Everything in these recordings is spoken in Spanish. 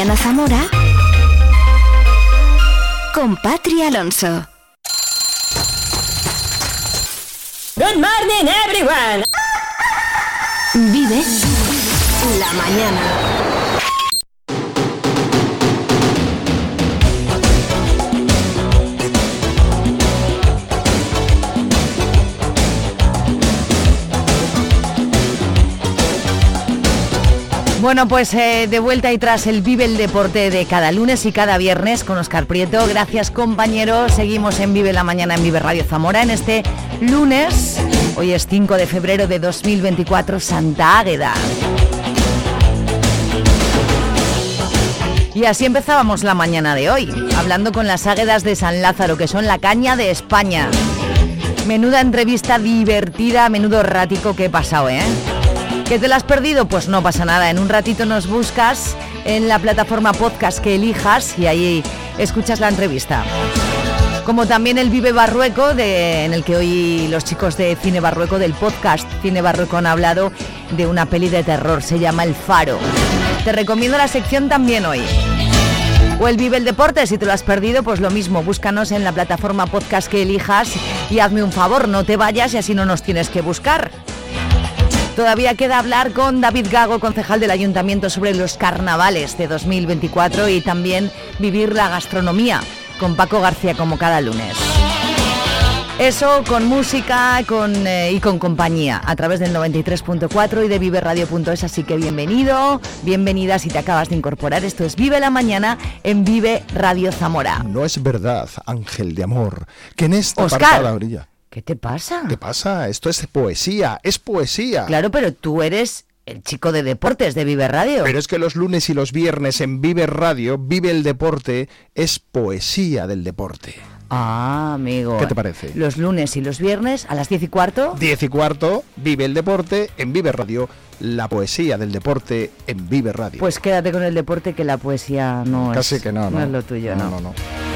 Ana Zamora con Patri Alonso. Good morning everyone. Vive la mañana. Bueno, pues eh, de vuelta y tras el Vive el Deporte de cada lunes y cada viernes con Oscar Prieto. Gracias compañeros. Seguimos en Vive la Mañana en Vive Radio Zamora en este lunes. Hoy es 5 de febrero de 2024, Santa Águeda. Y así empezábamos la mañana de hoy, hablando con las águedas de San Lázaro, que son la caña de España. Menuda entrevista divertida, menudo rático que he pasado, ¿eh? ¿Que te la has perdido? Pues no pasa nada. En un ratito nos buscas en la plataforma podcast que elijas y ahí escuchas la entrevista. Como también el Vive Barrueco, de, en el que hoy los chicos de Cine Barrueco, del podcast Cine Barrueco, han hablado de una peli de terror. Se llama El Faro. Te recomiendo la sección también hoy. O el Vive el Deporte, si te lo has perdido, pues lo mismo, búscanos en la plataforma podcast que elijas y hazme un favor, no te vayas y así no nos tienes que buscar. Todavía queda hablar con David Gago, concejal del Ayuntamiento, sobre los carnavales de 2024 y también vivir la gastronomía con Paco García como cada lunes. Eso con música con, eh, y con compañía a través del 93.4 y de viveradio.es, así que bienvenido, bienvenida si te acabas de incorporar. Esto es Vive la Mañana en Vive Radio Zamora. No es verdad, ángel de amor, que en esta Oscar. apartada orilla... ¿Qué te pasa? ¿Qué pasa? Esto es poesía, es poesía. Claro, pero tú eres el chico de deportes de Vive Radio. Pero es que los lunes y los viernes en Vive Radio, Vive el Deporte, es poesía del deporte. Ah, amigo. ¿Qué te parece? Los lunes y los viernes a las 10 y cuarto. 10 y cuarto, Vive el Deporte en Vive Radio, la poesía del deporte en Vive Radio. Pues quédate con el deporte que la poesía no Casi es. que no, no. es lo tuyo, no, ¿no? no, no.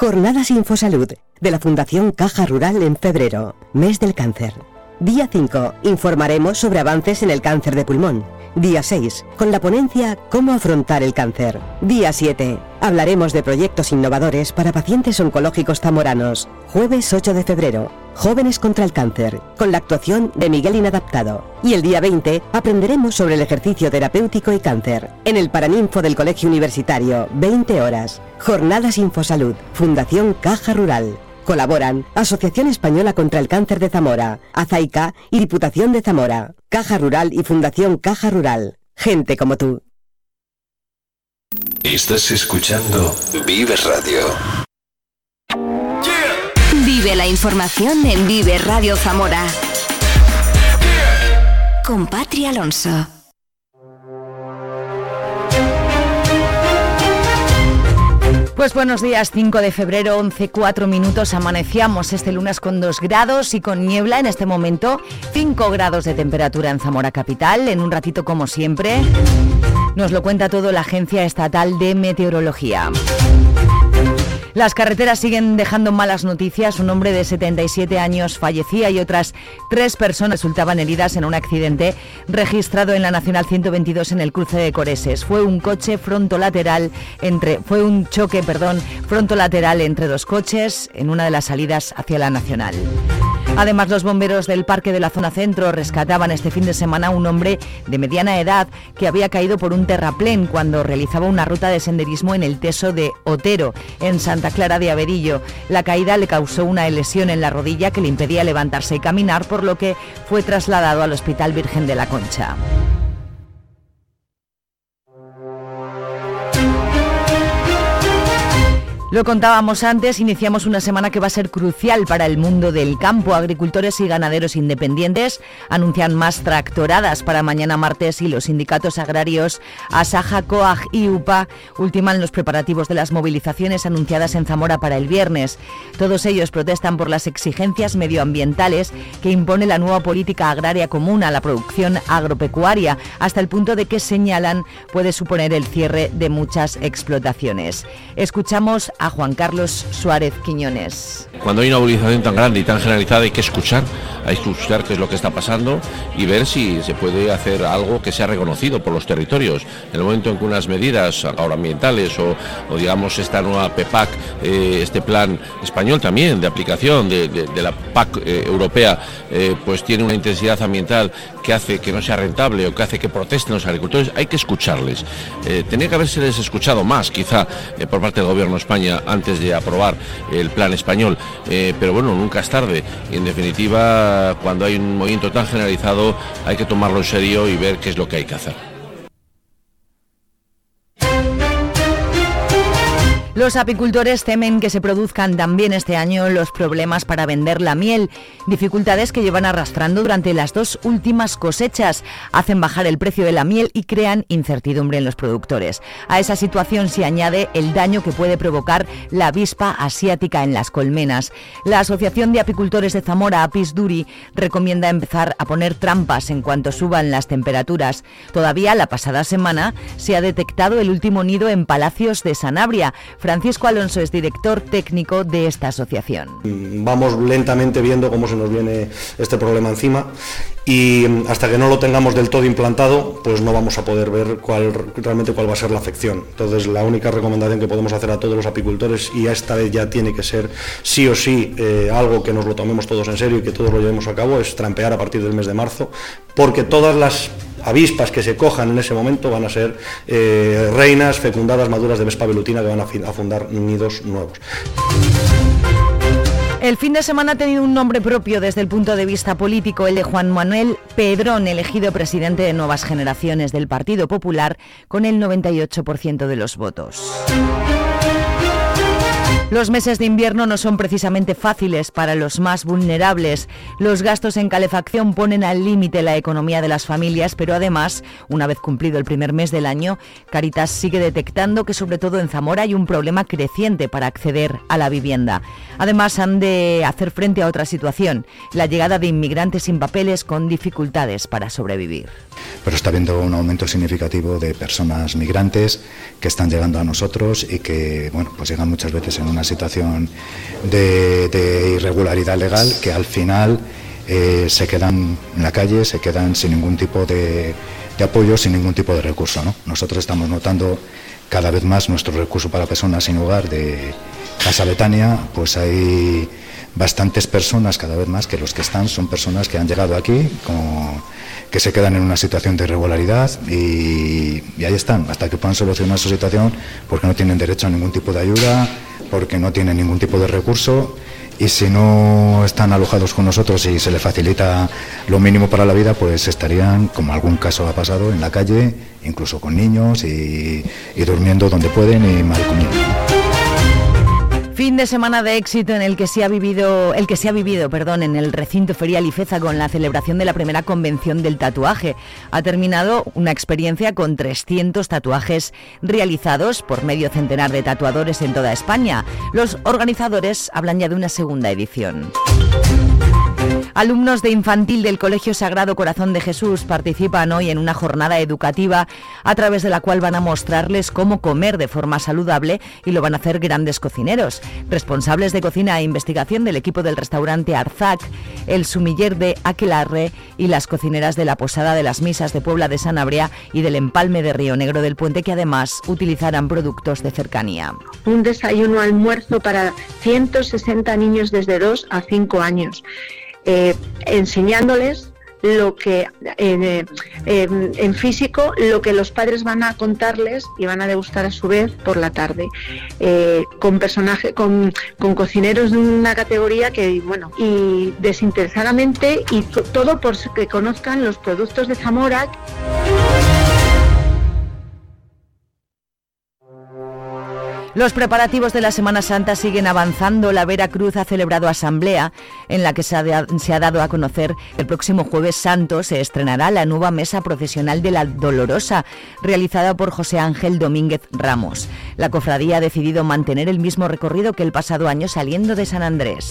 Jornadas Infosalud de la Fundación Caja Rural en febrero, mes del cáncer. Día 5, informaremos sobre avances en el cáncer de pulmón. Día 6, con la ponencia Cómo afrontar el cáncer. Día 7, hablaremos de proyectos innovadores para pacientes oncológicos zamoranos. Jueves 8 de febrero, Jóvenes contra el cáncer, con la actuación de Miguel Inadaptado. Y el día 20 aprenderemos sobre el ejercicio terapéutico y cáncer, en el Paraninfo del Colegio Universitario, 20 horas. Jornadas Infosalud, Fundación Caja Rural. Colaboran Asociación Española contra el Cáncer de Zamora, Azaica y Diputación de Zamora, Caja Rural y Fundación Caja Rural. Gente como tú. Estás escuchando Vive Radio. Vive la información en Vive Radio Zamora. Con Patri Alonso. Pues buenos días, 5 de febrero, 11, 4 minutos. Amaneciamos este lunes con 2 grados y con niebla en este momento. 5 grados de temperatura en Zamora Capital. En un ratito, como siempre, nos lo cuenta todo la Agencia Estatal de Meteorología. Las carreteras siguen dejando malas noticias. Un hombre de 77 años fallecía y otras tres personas resultaban heridas en un accidente registrado en la Nacional 122 en el cruce de Coreses. Fue un coche frontolateral entre fue un choque, perdón, frontolateral entre dos coches en una de las salidas hacia la Nacional. Además, los bomberos del Parque de la Zona Centro rescataban este fin de semana a un hombre de mediana edad que había caído por un terraplén cuando realizaba una ruta de senderismo en el Teso de Otero, en Santa Clara de Averillo. La caída le causó una lesión en la rodilla que le impedía levantarse y caminar, por lo que fue trasladado al Hospital Virgen de la Concha. Lo contábamos antes, iniciamos una semana que va a ser crucial para el mundo del campo. Agricultores y ganaderos independientes anuncian más tractoradas para mañana martes y los sindicatos agrarios Asaja, COAG y UPA ultiman los preparativos de las movilizaciones anunciadas en Zamora para el viernes. Todos ellos protestan por las exigencias medioambientales que impone la nueva política agraria común a la producción agropecuaria, hasta el punto de que señalan puede suponer el cierre de muchas explotaciones. Escuchamos a Juan Carlos Suárez Quiñones. Cuando hay una movilización tan grande y tan generalizada hay que escuchar, hay que escuchar qué es lo que está pasando y ver si se puede hacer algo que sea reconocido por los territorios. En el momento en que unas medidas agroambientales o, o digamos esta nueva PEPAC, eh, este plan español también de aplicación de, la PAC eh, europea, eh, pues tiene una intensidad ambiental que hace que no sea rentable o que hace que protesten los agricultores, hay que escucharles. tenía que haberse escuchado más quizá por parte del gobierno de España antes de aprobar el plan español. Eh, pero bueno, nunca es tarde. Y en definitiva, cuando hay un movimiento tan generalizado, hay que tomarlo en serio y ver qué es lo que hay que hacer. Los apicultores temen que se produzcan también este año los problemas para vender la miel, dificultades que llevan arrastrando durante las dos últimas cosechas, hacen bajar el precio de la miel y crean incertidumbre en los productores. A esa situación se añade el daño que puede provocar la avispa asiática en las colmenas. La Asociación de Apicultores de Zamora, Apis Duri, recomienda empezar a poner trampas en cuanto suban las temperaturas. Todavía la pasada semana se ha detectado el último nido en Palacios de Sanabria. Francisco Alonso es director técnico de esta asociación. Vamos lentamente viendo cómo se nos viene este problema encima y hasta que no lo tengamos del todo implantado, pues no vamos a poder ver realmente cuál va a ser la afección. Entonces, la única recomendación que podemos hacer a todos los apicultores, y esta vez ya tiene que ser sí o sí eh, algo que nos lo tomemos todos en serio y que todos lo llevemos a cabo, es trampear a partir del mes de marzo, porque todas las avispas que se cojan en ese momento van a ser eh, reinas fecundadas maduras de Vespa velutina que van a, fundar nidos nuevos. El fin de semana ha tenido un nombre propio desde el punto de vista político, el de Juan Manuel Pedrón, elegido presidente de Nuevas Generaciones del Partido Popular con el 98% de los votos. Los meses de invierno no son precisamente fáciles para los más vulnerables. Los gastos en calefacción ponen al límite la economía de las familias, pero además, una vez cumplido el primer mes del año, Caritas sigue detectando que sobre todo en Zamora hay un problema creciente para acceder a la vivienda. Además, han de hacer frente a otra situación, la llegada de inmigrantes sin papeles con dificultades para sobrevivir. Pero está habiendo un aumento significativo de personas migrantes que están llegando a nosotros y que, bueno, pues llegan muchas veces en una situación de, irregularidad legal que al final eh, se quedan en la calle, se quedan sin ningún tipo de, apoyo, sin ningún tipo de recurso. Nosotros estamos notando cada vez más nuestro recurso para personas sin hogar de Casa Betania, pues hay bastantes personas cada vez más que los que están son personas que han llegado aquí que se quedan en una situación de irregularidad y, y ahí están hasta que puedan solucionar su situación porque no tienen derecho a ningún tipo de ayuda porque no tienen ningún tipo de recurso y si no están alojados con nosotros y se les facilita lo mínimo para la vida, pues estarían, como algún caso ha pasado, en la calle, incluso con niños y, y durmiendo donde pueden y mal comiendo. Fin de semana de éxito en el que se ha vivido, el que se ha vivido, perdón, en el recinto ferial Ifeza con la celebración de la primera convención del tatuaje. Ha terminado una experiencia con 300 tatuajes realizados por medio centenar de tatuadores en toda España. Los organizadores hablan ya de una segunda edición. Alumnos de infantil del Colegio Sagrado Corazón de Jesús participan hoy en una jornada educativa a través de la cual van a mostrarles cómo comer de forma saludable y lo van a hacer grandes cocineros. Responsables de cocina e investigación del equipo del restaurante Arzac, el sumiller de Aquelarre y las cocineras de la Posada de las Misas de Puebla de Sanabria y del Empalme de Río Negro del Puente que además utilizarán productos de cercanía. Un desayuno almuerzo para 160 niños desde 2 a 5 años. Eh, enseñándoles lo que eh, en, físico lo que los padres van a contarles y van a degustar a su vez por la tarde eh, con personajes con, con, cocineros de una categoría que bueno y desinteresadamente y todo por que conozcan los productos de Zamora Los preparativos de la Semana Santa siguen avanzando. La Veracruz ha celebrado asamblea en la que se ha, dado a conocer el próximo jueves santo se estrenará la nueva mesa procesional de la Dolorosa, realizada por José Ángel Domínguez Ramos. La cofradía ha decidido mantener el mismo recorrido que el pasado año saliendo de San Andrés.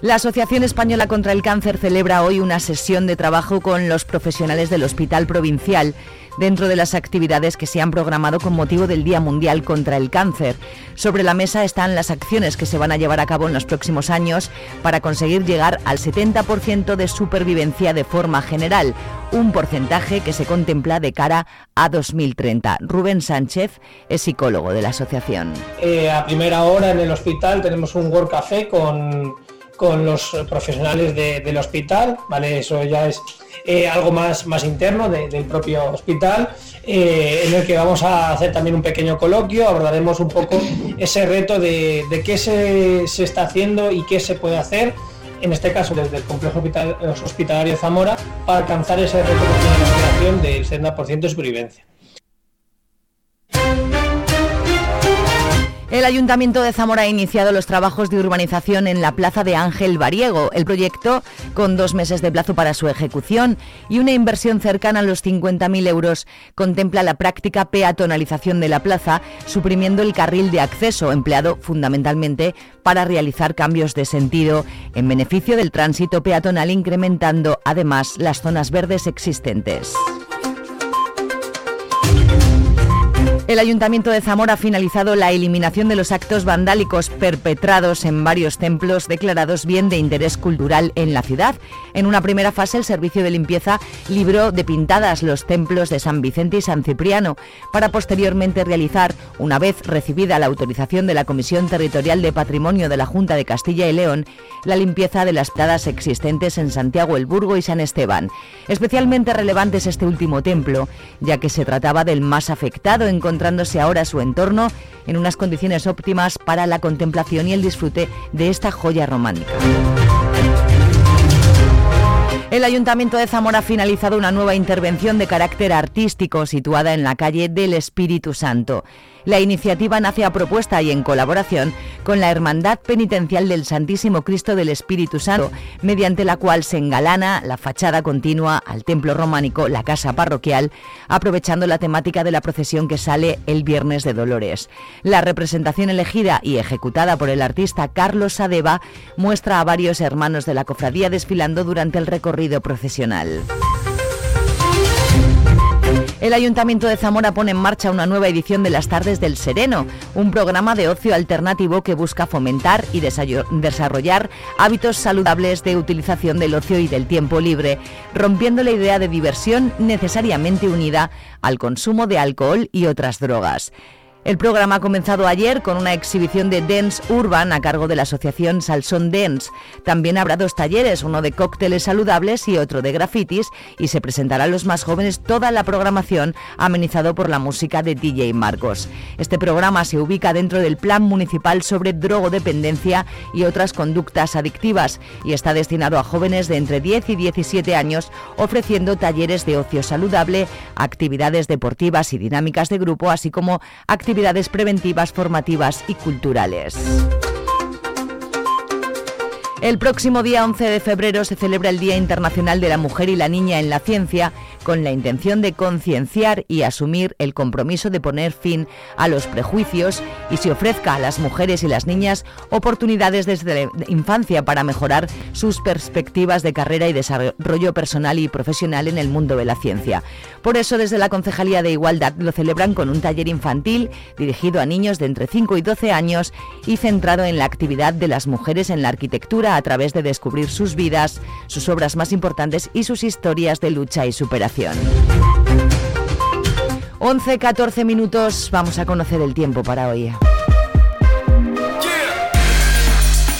La Asociación Española contra el Cáncer celebra hoy una sesión de trabajo con los profesionales del Hospital Provincial dentro de las actividades que se han programado con motivo del Día Mundial contra el Cáncer. Sobre la mesa están las acciones que se van a llevar a cabo en los próximos años para conseguir llegar al 70% de supervivencia de forma general, un porcentaje que se contempla de cara a 2030. Rubén Sánchez es psicólogo de la asociación. Eh, a primera hora en el hospital tenemos un World Café con con los profesionales del hospital, ¿vale? Eso ya es eh, algo más, más interno del propio hospital, eh, en el que vamos a hacer también un pequeño coloquio, abordaremos un poco ese reto de, qué se, está haciendo y qué se puede hacer, en este caso desde el complejo hospitalario Zamora, para alcanzar ese reto de del 70% de supervivencia. El Ayuntamiento de Zamora ha iniciado los trabajos de urbanización en la Plaza de Ángel Variego. El proyecto, con dos meses de plazo para su ejecución y una inversión cercana a los 50.000 euros, contempla la práctica peatonalización de la plaza, suprimiendo el carril de acceso, empleado fundamentalmente para realizar cambios de sentido en beneficio del tránsito peatonal, incrementando además las zonas verdes existentes. El Ayuntamiento de Zamora ha finalizado la eliminación de los actos vandálicos perpetrados en varios templos declarados bien de interés cultural en la ciudad. En una primera fase, el servicio de limpieza libró de pintadas los templos de San Vicente y San Cipriano, para posteriormente realizar, una vez recibida la autorización de la Comisión Territorial de Patrimonio de la Junta de Castilla y León, la limpieza de las pladas existentes en Santiago el Burgo y San Esteban. Especialmente relevante es este último templo, ya que se trataba del más afectado en contra encontrándose ahora su entorno en unas condiciones óptimas para la contemplación y el disfrute de esta joya romántica. El Ayuntamiento de Zamora ha finalizado una nueva intervención de carácter artístico situada en la calle del Espíritu Santo. La iniciativa nace a propuesta y en colaboración con la Hermandad Penitencial del Santísimo Cristo del Espíritu Santo, mediante la cual se engalana la fachada continua al templo románico, la casa parroquial, aprovechando la temática de la procesión que sale el Viernes de Dolores. La representación elegida y ejecutada por el artista Carlos Sadeva muestra a varios hermanos de la cofradía desfilando durante el recorrido procesional. El Ayuntamiento de Zamora pone en marcha una nueva edición de las Tardes del Sereno, un programa de ocio alternativo que busca fomentar y desarrollar hábitos saludables de utilización del ocio y del tiempo libre, rompiendo la idea de diversión necesariamente unida al consumo de alcohol y otras drogas. El programa ha comenzado ayer con una exhibición de dance urban a cargo de la asociación Salson Dance. También habrá dos talleres, uno de cócteles saludables y otro de grafitis, y se presentará a los más jóvenes toda la programación amenizado por la música de DJ Marcos. Este programa se ubica dentro del Plan Municipal sobre Drogodependencia y otras conductas adictivas y está destinado a jóvenes de entre 10 y 17 años, ofreciendo talleres de ocio saludable, actividades deportivas y dinámicas de grupo, así como actividades actividades preventivas, formativas y culturales. El próximo día 11 de febrero se celebra el Día Internacional de la Mujer y la Niña en la Ciencia con la intención de concienciar y asumir el compromiso de poner fin a los prejuicios y se ofrezca a las mujeres y las niñas oportunidades desde la infancia para mejorar sus perspectivas de carrera y desarrollo personal y profesional en el mundo de la ciencia. Por eso, desde la Concejalía de Igualdad lo celebran con un taller infantil dirigido a niños de entre 5 y 12 años y centrado en la actividad de las mujeres en la arquitectura a través de descubrir sus vidas, sus obras más importantes y sus historias de lucha y superación. 11-14 minutos, vamos a conocer el tiempo para hoy.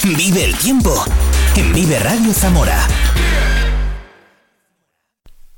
Vive el tiempo Vive Radio Zamora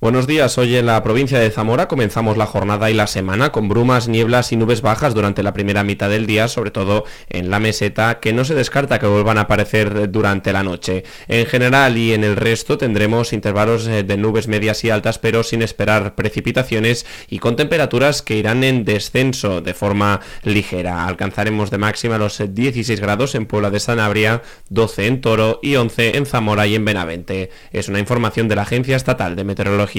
Buenos días, hoy en la provincia de Zamora comenzamos la jornada y la semana con brumas, nieblas y nubes bajas durante la primera mitad del día, sobre todo en la meseta, que no se descarta que vuelvan a aparecer durante la noche. En general y en el resto tendremos intervalos eh, de nubes medias y altas, pero sin esperar precipitaciones y con temperaturas que irán en descenso de forma ligera. Alcanzaremos de máxima los 16 grados en Puebla de Sanabria, 12 en Toro y 11 en Zamora y en Benavente. Es una información de la Agencia Estatal de Meteorología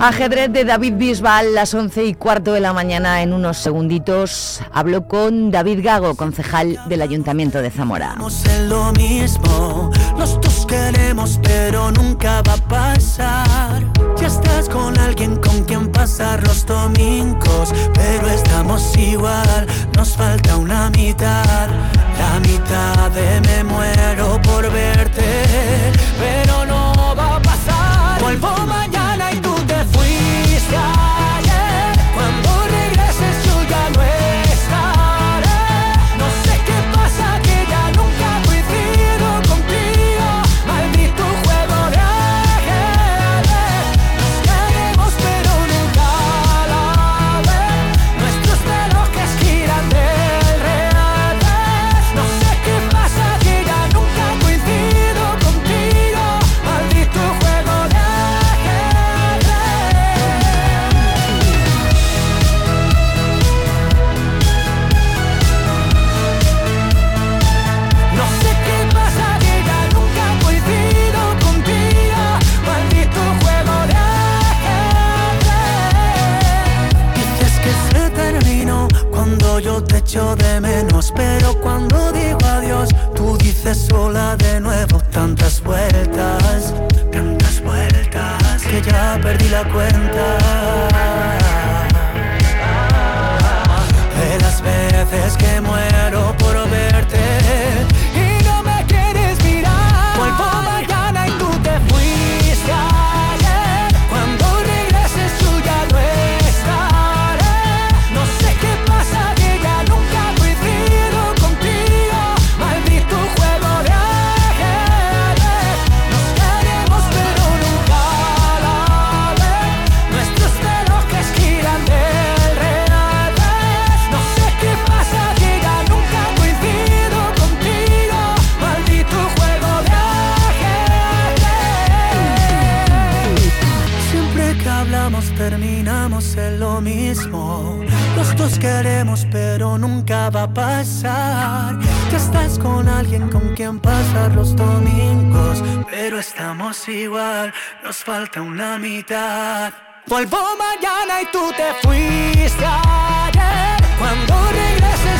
Ajedrez de David Bisbal, las 11 y cuarto de la mañana. En unos segunditos hablo con David Gago, concejal del Ayuntamiento de Zamora. lo mismo, los dos queremos, pero nunca va a pasar. Ya estás con alguien con quien pasar los domingos, pero estamos igual, nos falta una mitad. Hablamos terminamos en lo mismo. Los dos queremos pero nunca va a pasar. Que estás con alguien con quien pasar los domingos. Pero estamos igual, nos falta una mitad. Vuelvo mañana y tú te fuiste ayer. Cuando regreses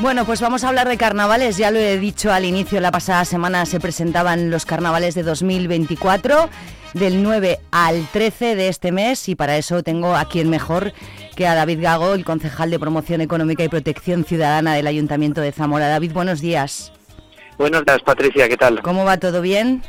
Bueno, pues vamos a hablar de carnavales. Ya lo he dicho al inicio, la pasada semana se presentaban los carnavales de 2024, del 9 al 13 de este mes, y para eso tengo a quien mejor que a David Gago, el concejal de Promoción Económica y Protección Ciudadana del Ayuntamiento de Zamora. David, buenos días. Buenos días, Patricia, ¿qué tal? ¿Cómo va todo bien?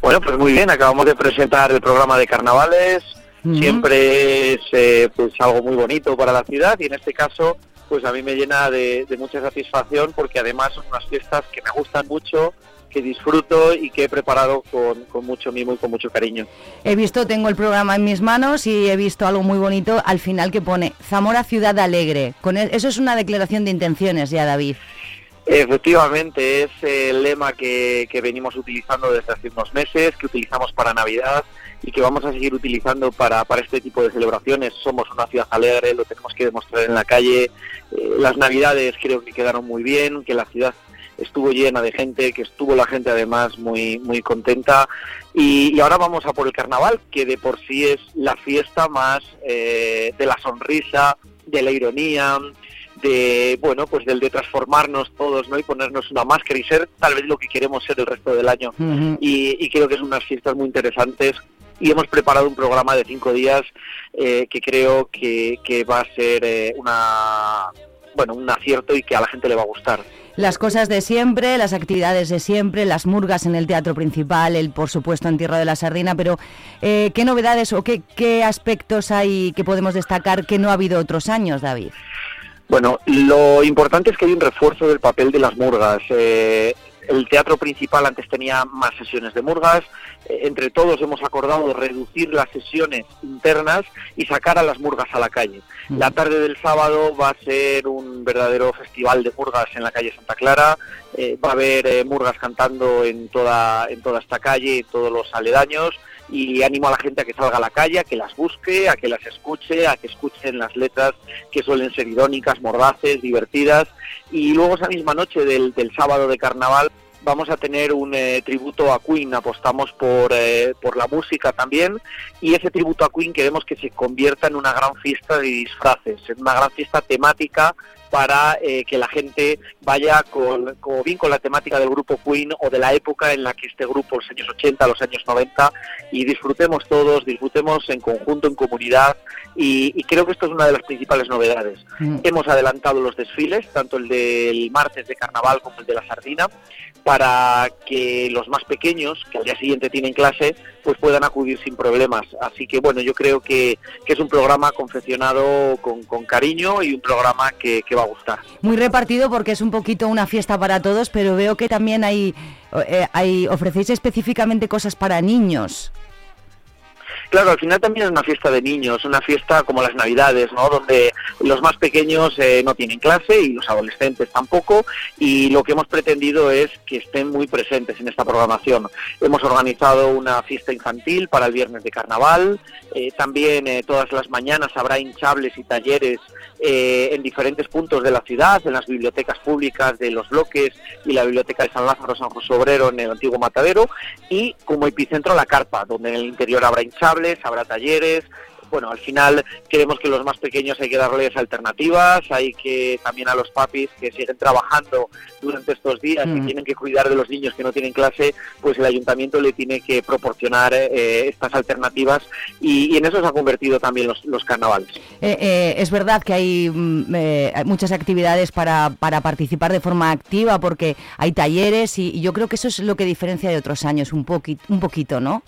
Bueno, pues muy bien, acabamos de presentar el programa de carnavales. Siempre es eh, pues algo muy bonito para la ciudad y en este caso pues a mí me llena de, de mucha satisfacción porque además son unas fiestas que me gustan mucho, que disfruto y que he preparado con, con mucho mimo y con mucho cariño. He visto, tengo el programa en mis manos y he visto algo muy bonito al final que pone Zamora Ciudad Alegre. Con e- eso es una declaración de intenciones ya, David. Efectivamente, es el lema que, que venimos utilizando desde hace unos meses, que utilizamos para Navidad y que vamos a seguir utilizando para, para este tipo de celebraciones. Somos una ciudad alegre, lo tenemos que demostrar en la calle. Eh, las Navidades creo que quedaron muy bien, que la ciudad estuvo llena de gente, que estuvo la gente además muy, muy contenta. Y, y ahora vamos a por el carnaval, que de por sí es la fiesta más eh, de la sonrisa, de la ironía, de bueno pues del de transformarnos todos no y ponernos una máscara y ser tal vez lo que queremos ser el resto del año y, creo que son unas fiestas muy interesantes y hemos preparado un programa de cinco días eh, que creo que, que, va a ser eh, una bueno un acierto y que a la gente le va a gustar las cosas de siempre, las actividades de siempre, las murgas en el teatro principal, el por supuesto en Tierra de la Sardina, pero eh, ¿qué novedades o qué, qué aspectos hay que podemos destacar que no ha habido otros años, David? Bueno, lo importante es que hay un refuerzo del papel de las murgas. Eh, el teatro principal antes tenía más sesiones de murgas. Eh, entre todos hemos acordado reducir las sesiones internas y sacar a las murgas a la calle. Mm. La tarde del sábado va a ser un verdadero festival de murgas en la calle Santa Clara. Eh, va a haber murgas cantando en toda, en toda esta calle, en todos los aledaños y animo a la gente a que salga a la calle, a que las busque, a que las escuche, a que escuchen las letras que suelen ser irónicas, mordaces, divertidas. Y luego esa misma noche del, sábado de carnaval vamos a tener un eh, tributo a Queen, apostamos por, eh, por la música también y ese tributo a Queen queremos que se convierta en una gran fiesta de disfraces, en una gran fiesta temática para eh, que la gente vaya con, como bien con la temática del grupo Queen o de la época en la que este grupo, los años 80, los años 90, y disfrutemos todos, disfrutemos en conjunto, en comunidad, y, creo que esto es una de las principales novedades. Mm. Hemos adelantado los desfiles, tanto el del martes de carnaval como el de la sardina, para que los más pequeños, que al día siguiente tienen clase, pues puedan acudir sin problemas. Así que bueno, yo creo que, es un programa confeccionado con, cariño y un programa que, va a gustar. Muy repartido porque es un poquito una fiesta para todos, pero veo que también hay, eh, hay ofrecéis específicamente cosas para niños. Claro, al final también es una fiesta de niños, una fiesta como las Navidades, ¿no? Donde los más pequeños eh, no tienen clase y los adolescentes tampoco, y lo que hemos pretendido es que estén muy presentes en esta programación. Hemos organizado una fiesta infantil para el viernes de carnaval, eh, también eh, todas las mañanas habrá hinchables y talleres en diferentes puntos de la ciudad, en las bibliotecas públicas de los bloques y la biblioteca de San Lázaro, San José Obrero en el antiguo Matadero, y como epicentro la carpa, donde en el interior habrá hinchables habrá talleres. Bueno, al final queremos que los más pequeños hay que darles alternativas, hay que también a los papis que siguen trabajando durante estos días y mm. tienen que cuidar de los niños que no tienen clase, pues el ayuntamiento le tiene que proporcionar eh, estas alternativas y, en eso se han convertido también los, carnavales. Eh, eh, es verdad que hay, mm, muchas actividades para, para, participar de forma activa porque hay talleres y, y, yo creo que eso es lo que diferencia de otros años un, poquito, un poquito, ¿no?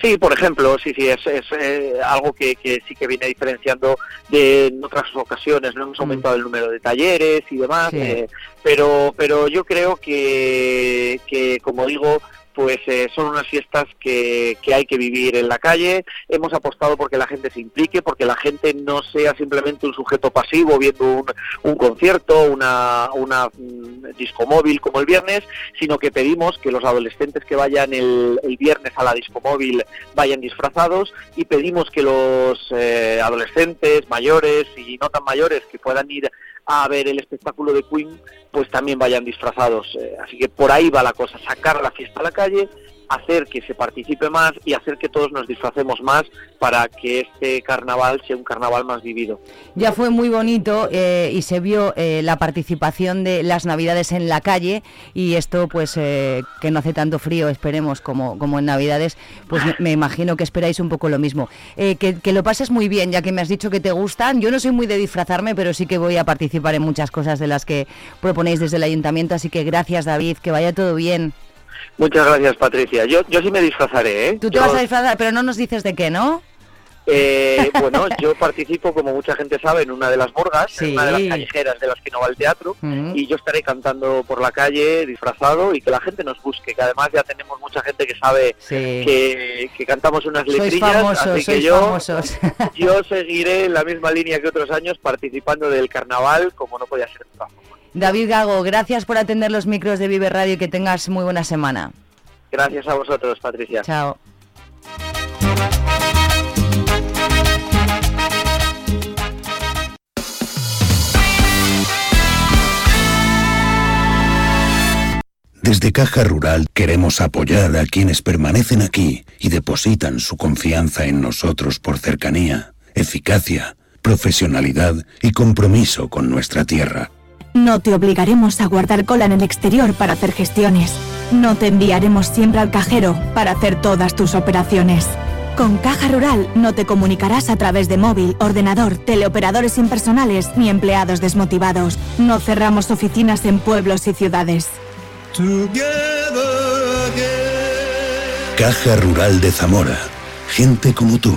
Sí, por ejemplo, sí, sí, es, eh, algo que, sí que viene diferenciando de en otras ocasiones, no hemos mm. aumentado el número de talleres y demás, eh, pero, pero yo creo que, que, como digo, pues eh, son unas fiestas que, que, hay que vivir en la calle. Hemos apostado porque la gente se implique, porque la gente no sea simplemente un sujeto pasivo viendo un, un concierto, una, una mm, disco móvil como el viernes, sino que pedimos que los adolescentes que vayan el, el viernes a la disco móvil vayan disfrazados y pedimos que los eh, adolescentes mayores y no tan mayores que puedan ir a ver el espectáculo de Queen, pues también vayan disfrazados. Eh, así que por ahí va la cosa, sacar la fiesta a la calle, hacer que se participe más y hacer que todos nos disfracemos más para que este carnaval sea un carnaval más vivido. Ya fue muy bonito eh, y se vio eh, la participación de las Navidades en la calle y esto pues eh, que no hace tanto frío, esperemos, como, como en Navidades, pues me, imagino que esperáis un poco lo mismo. Que, que, lo pases muy bien, ya que me has dicho que te gustan. Yo no soy muy de disfrazarme, pero sí que voy a participar en muchas cosas de las que proponéis desde el ayuntamiento, así que gracias David, que vaya todo bien. Muchas gracias, Patricia. Yo, yo sí me disfrazaré, ¿eh? Tú te vas a disfrazar, pero no nos dices de qué, ¿no? Eh, bueno, yo participo, como mucha gente sabe, en una de las morgas, en una de las callejeras de las que no va el teatro, y yo estaré cantando por la calle disfrazado y que la gente nos busque, que además ya tenemos mucha gente que sabe que, cantamos unas letrillas, así que yo, yo seguiré en la misma línea que otros años participando del carnaval, como no podía ser otra David Gago, gracias por atender los micros de Vive Radio y que tengas muy buena semana. Gracias a vosotros, Patricia. Chao. Desde Caja Rural queremos apoyar a quienes permanecen aquí y depositan su confianza en nosotros por cercanía, eficacia profesionalidad y compromiso con nuestra tierra. No te obligaremos a guardar cola en el exterior para hacer gestiones. No te enviaremos siempre al cajero para hacer todas tus operaciones. Con Caja Rural no te comunicarás a través de móvil, ordenador, teleoperadores impersonales ni empleados desmotivados. No cerramos oficinas en pueblos y ciudades. Caja Rural de Zamora. Gente como tú.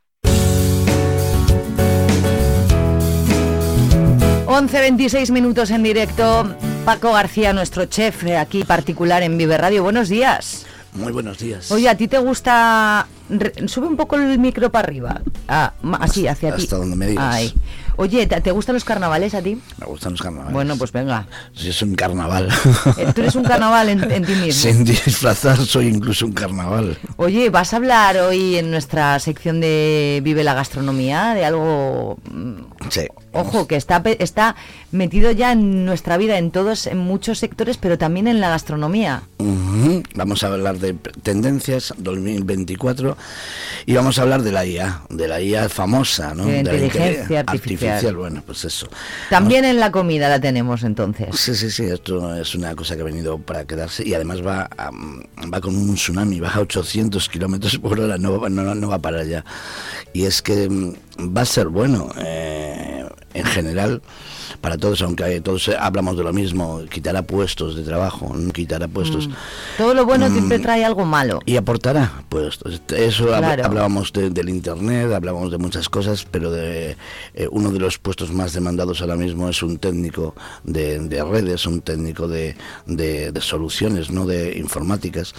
11.26 minutos en directo. Paco García, nuestro chef aquí particular en Vive Radio. Buenos días. Muy buenos días. Oye, ¿a ti te gusta...? Sube un poco el micro para arriba. Ah, así, hacia ti. Hasta donde me digas. Oye, ¿te, te gustan los carnavales a ti? Me gustan los carnavales. Bueno, pues venga. Sí, es un carnaval. Eh, Tú eres un carnaval en, en ti mismo. Sin disfrazar soy incluso un carnaval. Oye, ¿vas a hablar hoy en nuestra sección de Vive la Gastronomía de algo... mm, Sí. Ojo, que está, está metido ya en nuestra vida, en todos, en muchos sectores, pero también en la gastronomía. Vamos a hablar de tendencias 2024 y vamos a hablar de la IA, de la IA famosa, ¿no? De inteligencia inte- artificial. Bueno, pues eso. También en la comida la tenemos entonces. Sí, sí, sí, esto es una cosa que ha venido para quedarse y además va, a- va con un tsunami, va a 800 kilómetros por hora, no, va- no, no va para allá. Y es que mm, va a ser bueno eh, en general para todos, aunque todos hablamos de lo mismo, quitará puestos de trabajo, no quitará puestos. Mm. Todo lo bueno Mm. siempre trae algo malo. Y aportará, pues eso Claro. hablábamos de- del internet, hablábamos de muchas cosas, pero de eh, uno de los puestos más demandados ahora mismo es un técnico de, de redes, un técnico de, soluciones, no de informáticas,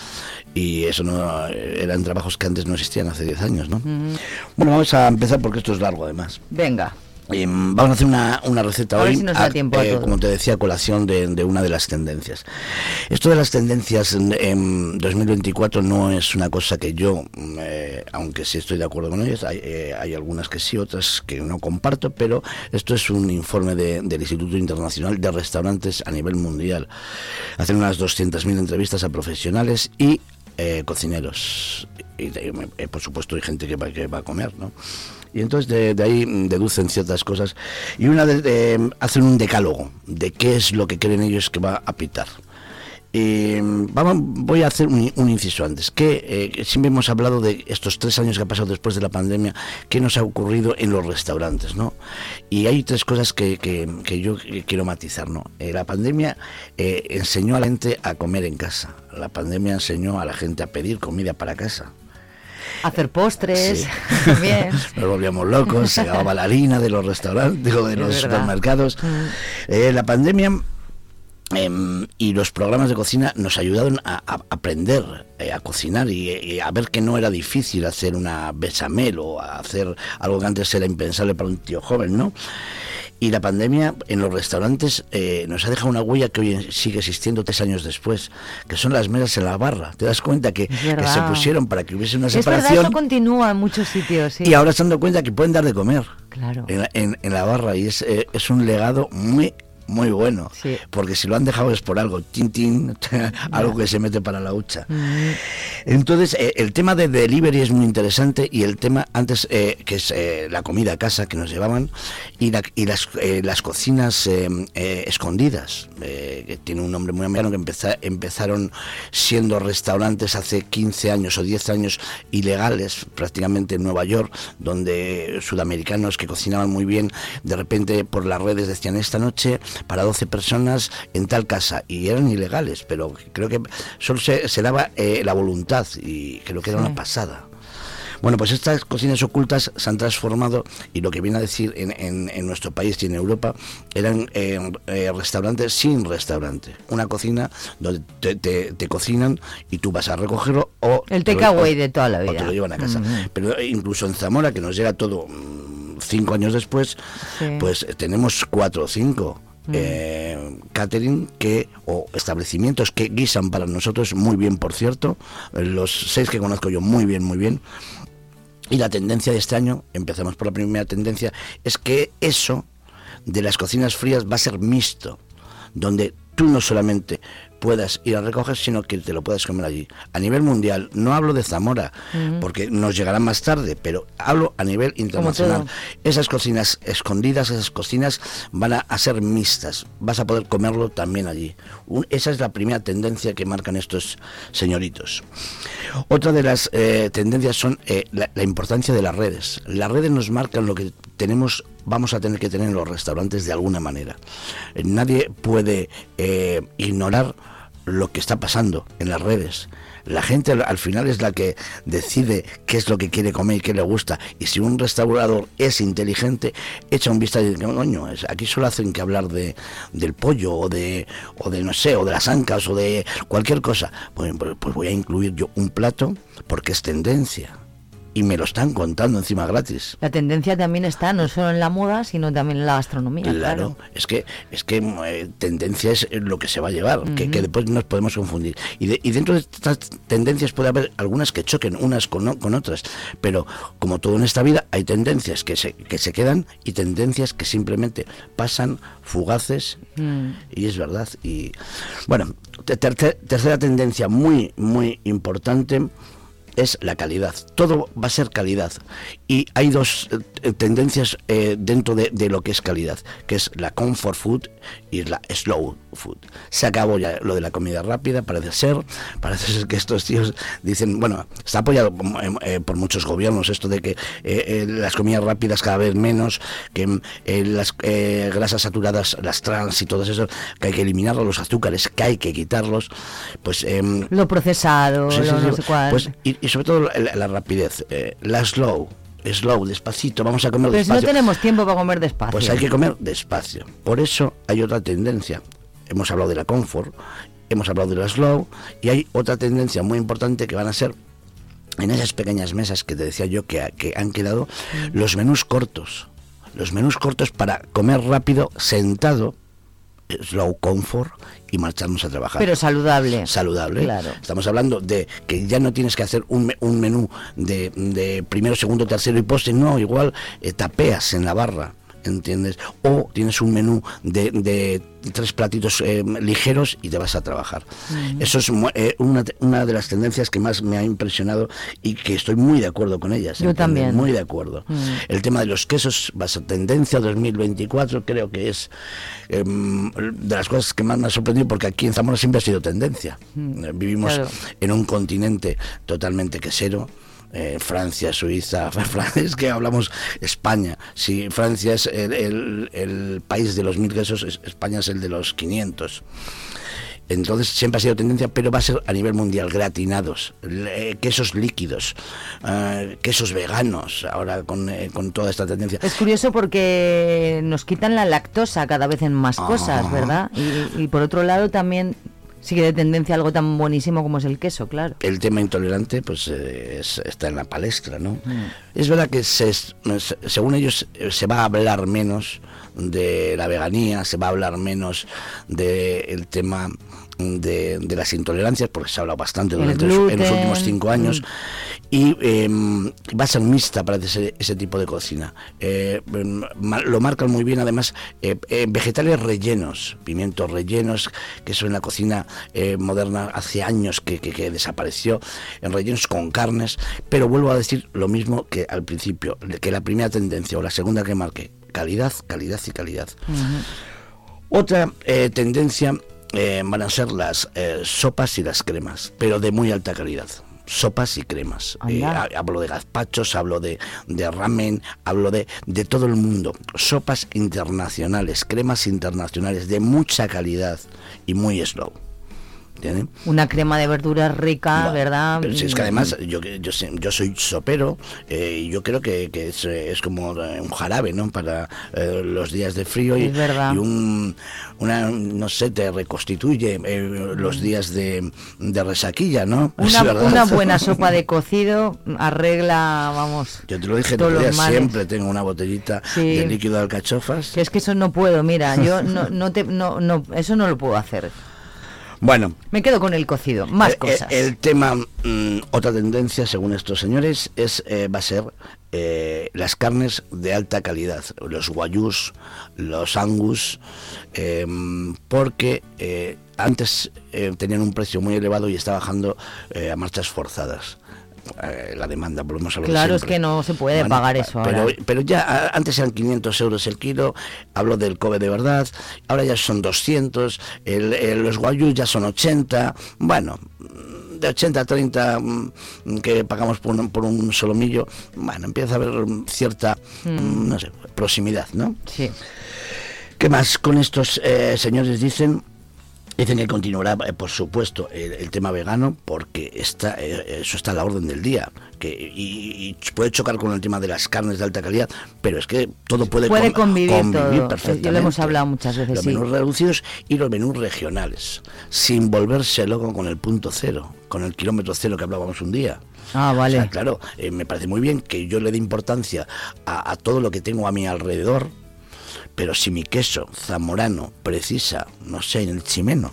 y eso no eran trabajos que antes no existían hace 10 años, ¿no? Mm. Bueno, vamos a empezar porque esto es largo además. Venga. Eh, vamos a hacer una, una receta A hoy, si a todo. como te decía, colación de, de una de las tendencias. Esto de las tendencias en, en 2024 no es una cosa que yo, mm, eh, aunque sí estoy de acuerdo con ellas, hay, eh, hay algunas que sí, otras que no comparto, pero esto es un informe de- del Instituto Internacional de Restaurantes a nivel mundial. Hacen unas 200.000 entrevistas a profesionales y eh, cocineros. Y, eh, por supuesto hay gente que va, que va a comer, ¿no? Y entonces de, de ahí deducen ciertas cosas. Y una de, de- hacen un decálogo de qué es lo que creen ellos que va a pitar. Mm, vamos, voy a hacer un, un inciso antes. Que eh, siempre hemos hablado de estos tres años que ha pasado después de la pandemia, qué nos ha ocurrido en los restaurantes, ¿no? Y hay tres cosas que, que- que yo quiero matizar, ¿no? Eh, la pandemia eh, enseñó a la gente a comer en casa. La pandemia enseñó a la gente a pedir comida para casa. Hacer postres, Sí. también. Nos volvíamos locos, se la harina de los restaurantes o de los supermercados. Eh, la pandemia em, y los programas de cocina nos ayudaron a, a aprender eh, a cocinar y, y a ver que no era difícil hacer una bechamel o hacer algo que antes era impensable para un tío joven, ¿no? Y la pandemia en los restaurantes eh, nos ha dejado una huella que hoy sigue existiendo tres años después, que son las mesas en la barra. ¿Te das cuenta que, que se pusieron para que hubiese una Es verdad, separación? eso continúa en muchos sitios, sí. Y ahora se han dado cuenta que pueden dar de comer Claro. en, la- en- en la barra y es, eh, es un legado muy muy bueno porque si lo han dejado es por algo tin tin algo que se mete para la hucha. Mm. entonces eh, el tema de delivery es muy interesante y el tema antes eh, que es eh, la comida a casa que nos llevaban y, la- y las, eh, las cocinas escondidas que tiene un nombre muy americano que empeza- empezaron siendo restaurantes hace 15 años o 10 años ilegales prácticamente en Nueva York donde sudamericanos que cocinaban muy bien de repente por las redes decían esta noche para 12 personas en tal casa y eran ilegales pero creo que solo se, se daba eh, la voluntad y creo que era Sí. una pasada bueno, pues estas cocinas ocultas se han transformado y lo que viene a decir en, en- en nuestro país y en Europa eran eh, eh, restaurantes sin restaurante. Una cocina donde te, te- te cocinan y tú vas a recogerlo o El takeaway de toda la o vida. te lo llevan a casa. Mm. Pero incluso en Zamora, que nos llega todo mm, cinco años después, Sí. pues tenemos cuatro o cinco. Mm. eh, catering que o establecimientos que guisan para nosotros muy bien por cierto los seis que conozco yo muy bien muy bien y la tendencia de este año, empezamos por la primera tendencia, es que eso de las cocinas frías va a ser mixto, donde tú no solamente puedas ir a recoger, sino que te lo puedas comer allí. A nivel mundial, no hablo de Zamora, porque nos llegará más tarde, pero hablo a nivel internacional. Esas cocinas escondidas, esas cocinas van a, a ser mixtas, vas a poder comerlo también allí. Un- esa es la primera tendencia que marcan estos señoritos. Otra de las eh, tendencias son eh, la, la importancia de las redes. Las redes nos marcan lo que tenemos, vamos a tener que tener en los restaurantes de alguna manera. Eh, nadie puede eh, ignorar lo que está pasando en las redes. La gente al, al final es la que decide qué es lo que quiere comer y qué le gusta. Y si un restaurador es inteligente, echa un vistazo y dice, coño, aquí solo hacen que hablar de, del pollo o de, o de, no sé, o de las ancas o de cualquier cosa. Pues, pues- pues voy a incluir yo un plato porque es tendencia. Y me lo están contando encima gratis. La tendencia también está no solo en la moda, sino también en la gastronomía. Claro, es que es que eh, tendencia es lo que se va a llevar, que, que después nos podemos confundir. Y, de- y dentro de estas tendencias puede haber algunas que choquen unas con, con otras, pero como todo en esta vida hay tendencias que se, que se quedan y tendencias que simplemente pasan fugaces Mm. y es verdad. Y bueno, te- terce- tercera tendencia muy, muy importante es la calidad. Todo va a ser calidad. Y hay dos eh, tendencias eh, dentro de, de lo que es calidad, que es la comfort food y la slow food. Se acabó ya lo de la comida rápida, parece ser. Parece ser que estos tíos dicen, bueno, está apoyado eh, eh, por muchos gobiernos esto de que eh, las comidas rápidas cada vez menos, que las eh, grasas saturadas, las trans y todo eso, que hay que eliminarlos, los azúcares, que hay que quitarlos. Pues em, Lo procesado, Sí, sí, lo no sí. sé cuál. Pues, y, y sobre todo la, la rapidez, eh, la slow, slow, despacito, vamos a comer Pero si no despacio. tenemos tiempo para comer despacio. Pues hay que comer despacio. Por eso hay otra tendencia. Hemos hablado de la comfort, hemos hablado de la slow, y hay otra tendencia muy importante que van a ser en esas pequeñas mesas que te decía yo que, que han quedado los menús cortos. Los menús cortos para comer rápido, sentado, slow comfort y marcharnos a trabajar. Pero saludable. Saludable. Claro. Estamos hablando de que ya no tienes que hacer un, un menú de, de primero, segundo, tercero y postre, no, igual eh, tapeas en la barra. ¿Entiendes? O tienes un menú de, de tres platitos eh, ligeros y te vas a trabajar. Eso es eh, una, una de las tendencias que más me ha impresionado y que estoy muy de acuerdo con ellas. Yo ¿entiendes? también. Muy de acuerdo. Mm. El tema de los quesos va a ser tendencia 2024, creo que es em, de las cosas que más me ha sorprendido porque aquí en Zamora siempre ha sido tendencia. Eh, Vivimos Claro. en un continente totalmente quesero. Eh, Francia, Suiza, es que hablamos España. Si Francia es el, el- el país de los mil quesos, es- España es el de los 500. Entonces siempre ha sido tendencia, pero va a ser a nivel mundial, gratinados, le- quesos líquidos, eh, quesos veganos, ahora con, eh, con toda esta tendencia. Es curioso porque nos quitan la lactosa cada vez en más cosas, Ajá. ¿verdad? Y, y por otro lado también sigue de tendencia algo tan buenísimo como es el queso, claro. el tema intolerante pues eh, es- está en la palestra, ¿no? Es verdad que se, se- según ellos eh, se va a hablar menos de la veganía, se va a hablar menos del tema de, de las intolerancias, porque se ha hablado bastante durante los, en los últimos cinco años, mm. y eh, va a ser mixta parece ser ese tipo de cocina. Eh, em, lo marcan muy bien además eh, eh, vegetales rellenos, pimientos rellenos, que eso en la cocina eh, moderna hace años que, que- que desapareció, en rellenos con carnes, pero vuelvo a decir lo mismo que al principio, que la primera tendencia o la segunda que marqué, calidad, calidad y calidad. Otra eh, tendencia eh, van a ser las eh, sopas y las cremas, pero de muy alta calidad. Sopas y cremas. Eh, hablo de gazpachos, hablo de, de ramen, hablo de, de todo el mundo. Sopas internacionales, cremas internacionales de mucha calidad y muy slow. Una crema de verduras rica, ¿verdad? Pero si es que además yo, yo, yo soy sopero eh, y yo creo que, que es, eh, es como eh, un jarabe, ¿no? Para eh, los días de frío y, un, una, no sé, te reconstituye eh, los días de, de resaquilla, ¿no? Una, una buena sopa de cocido arregla, vamos, Yo te lo dije, todos los siempre tengo una botellita Sí. de líquido de alcachofas. que es que eso no puedo, mira, yo no, no te, no, no, eso no lo puedo hacer. Bueno, Me quedo con el cocido, más Eh, cosas. eh, El, tema, mm, otra tendencia, según estos señores, es eh, va a ser eh, las carnes de alta calidad, los guayús, los angus, eh, porque eh, antes tenían un precio muy elevado y está bajando a marchas forzadas. Eh, la demanda, volvemos a lo Claro, es que no se puede pagar eso Pero, ahora. pero ya antes eran 500 euros el kilo, hablo del Kobe de verdad, ahora ya son 200, el, el- los guayús ya son 80, bueno, mm, de 80 a 30 mm, que pagamos por un, por un solomillo, bueno, empieza a haber mm, cierta, mm, no sé, proximidad, ¿no? Sí. ¿Qué más con estos eh, señores dicen? Dicen que continuará, eh, por supuesto, el, el tema vegano, porque está, eh, eso está a la orden del día. Que, y, y puede chocar con el tema de las carnes de alta calidad, pero es que todo puede, Puede con- convivir, todo. Perfectamente. lo hemos hablado muchas veces, Los sí. menús reducidos y los menús regionales, sin volverse loco con el punto cero, con el kilómetro cero que hablábamos un día. Ah, vale. O sea, claro, eh, me parece muy bien que yo le dé importancia a, a todo lo que tengo a mi alrededor, pero si mi queso zamorano precisa, no sé, en el chimeno,